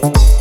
Thank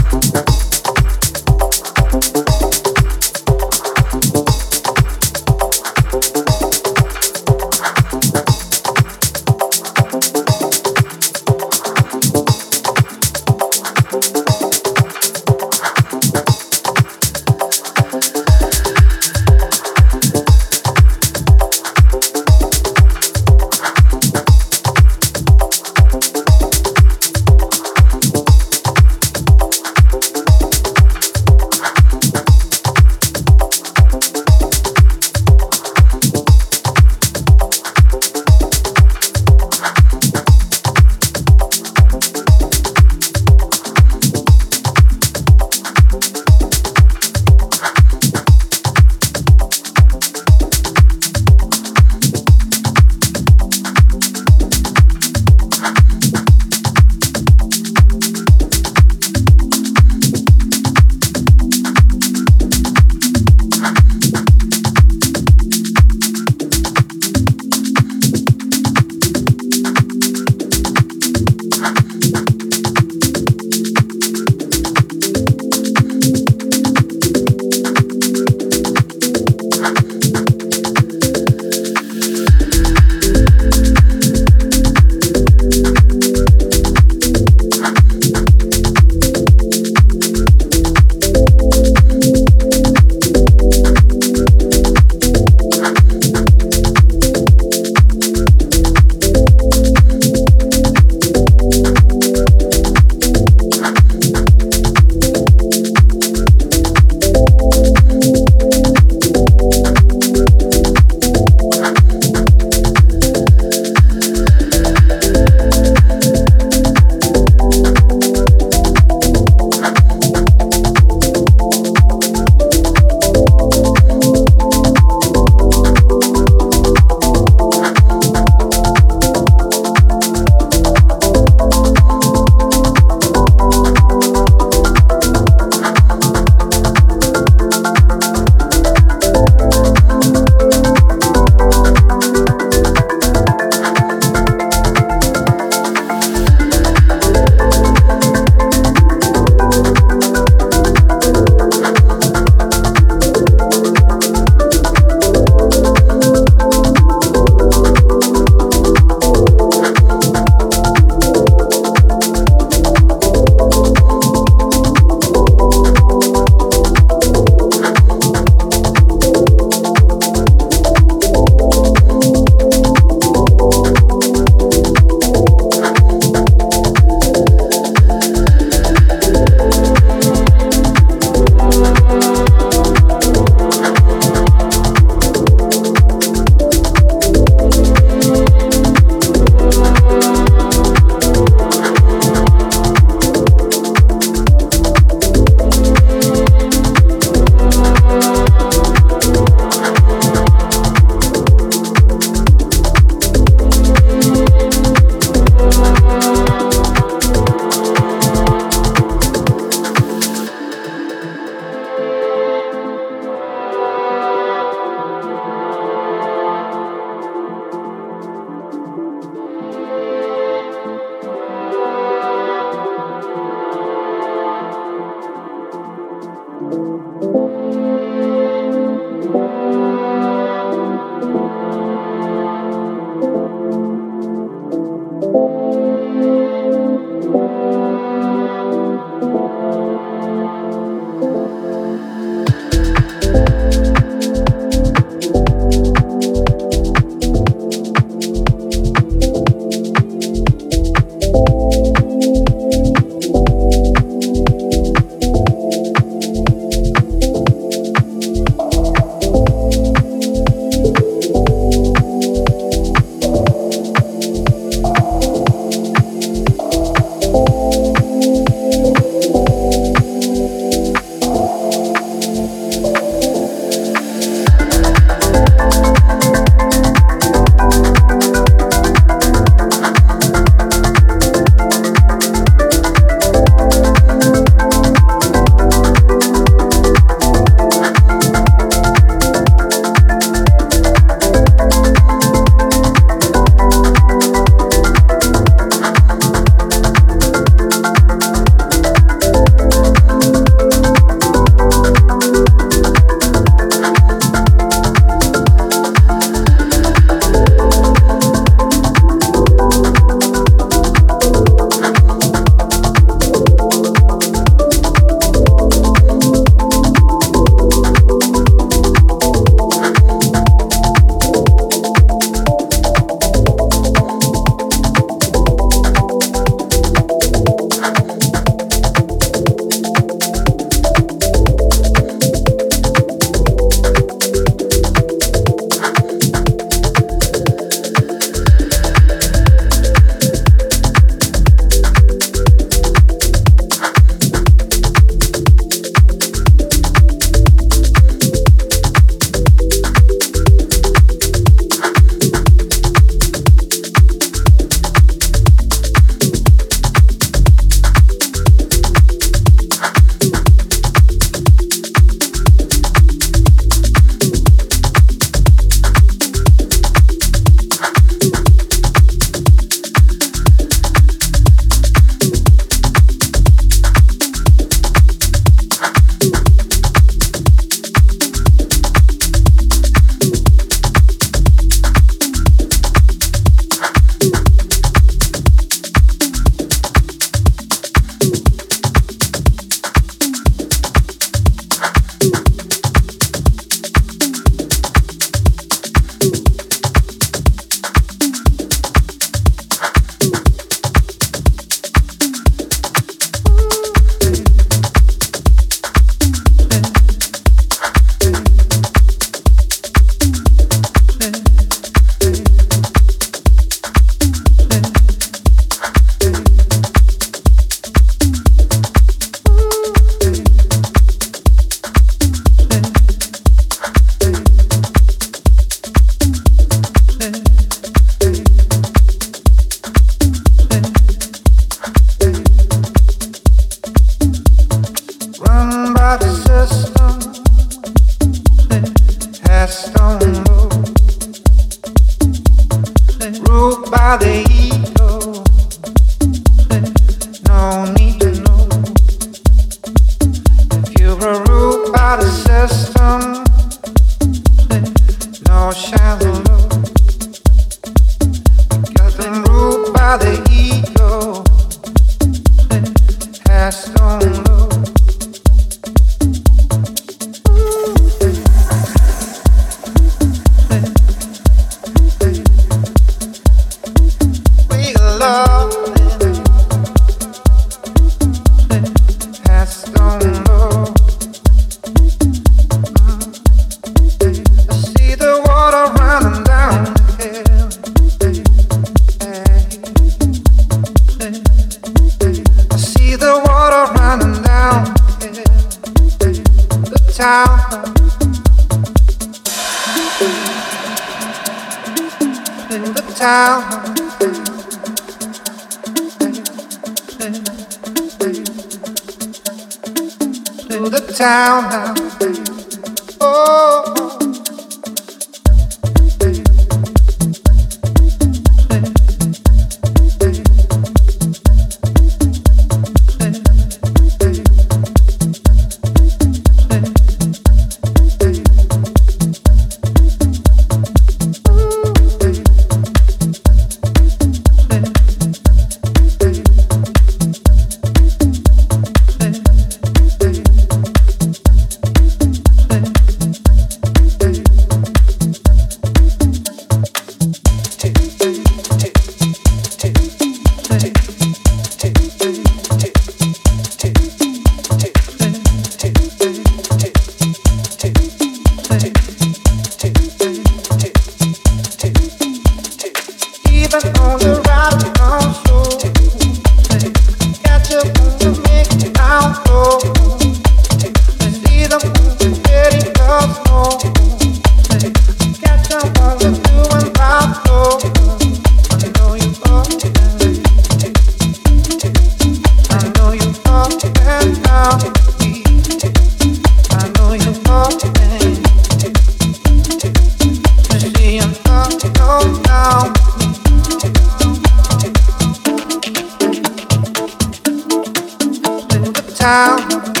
Yeah.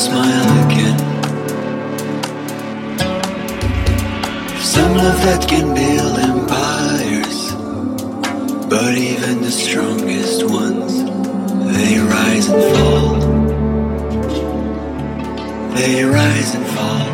Smile again. Some love that can build empires, but even the strongest ones, they rise and fall. They rise and fall.